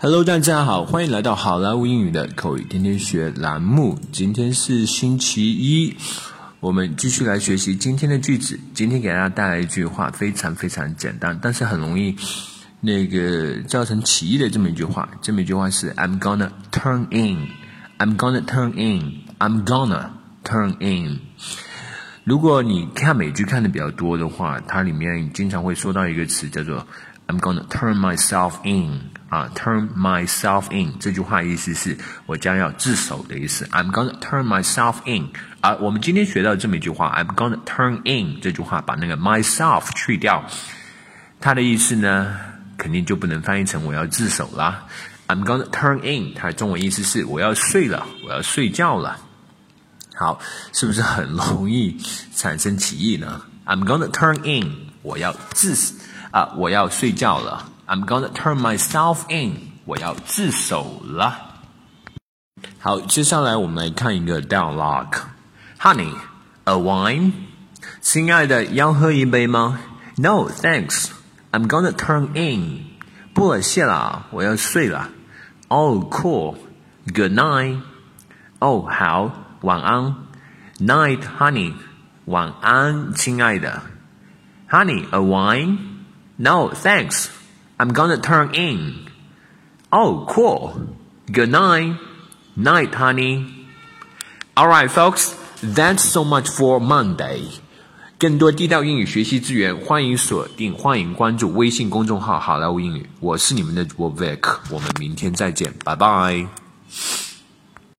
Hello，大家好，欢迎来到好莱坞英语的口语天天学栏目。今天是星期一，我们继续来学习今天的句子。今天给大家带来一句话，非常非常简单，但是很容易那个造成歧义的这么一句话。这么一句话是 "I'm gonna turn in, I'm gonna turn in, I'm gonna turn in"。如果你看美剧看的比较多的话，它里面经常会说到一个词叫做 "I'm gonna turn myself in"。啊，turn myself in 这句话意思是我将要自首的意思。I'm gonna turn myself in。啊，我们今天学到这么一句话，I'm gonna turn in 这句话把那个 myself 去掉，它的意思呢，肯定就不能翻译成我要自首啦。I'm gonna turn in，它的中文意思是我要睡了，我要睡觉了。好，是不是很容易产生歧义呢？I'm gonna turn in，我要自啊，我要睡觉了。I'm gonna turn myself in，我要自首了。好，接下来我们来看一个 dialogue。Honey, a wine？亲爱的，要喝一杯吗？No, thanks. I'm gonna turn in。不了，谢了，我要睡了。Oh, cool. Good night. Oh, 好，晚安。Night, honey. 晚安，亲爱的。Honey, a wine? No, thanks. I'm gonna turn in. Oh, cool. Good night. Night, honey. Alright, folks. That's so much for Monday. 更多地道英语学习资源，欢迎锁定，欢迎关注微信公众号“好莱坞英语”。我是你们的主播 Vic，我们明天再见，拜拜。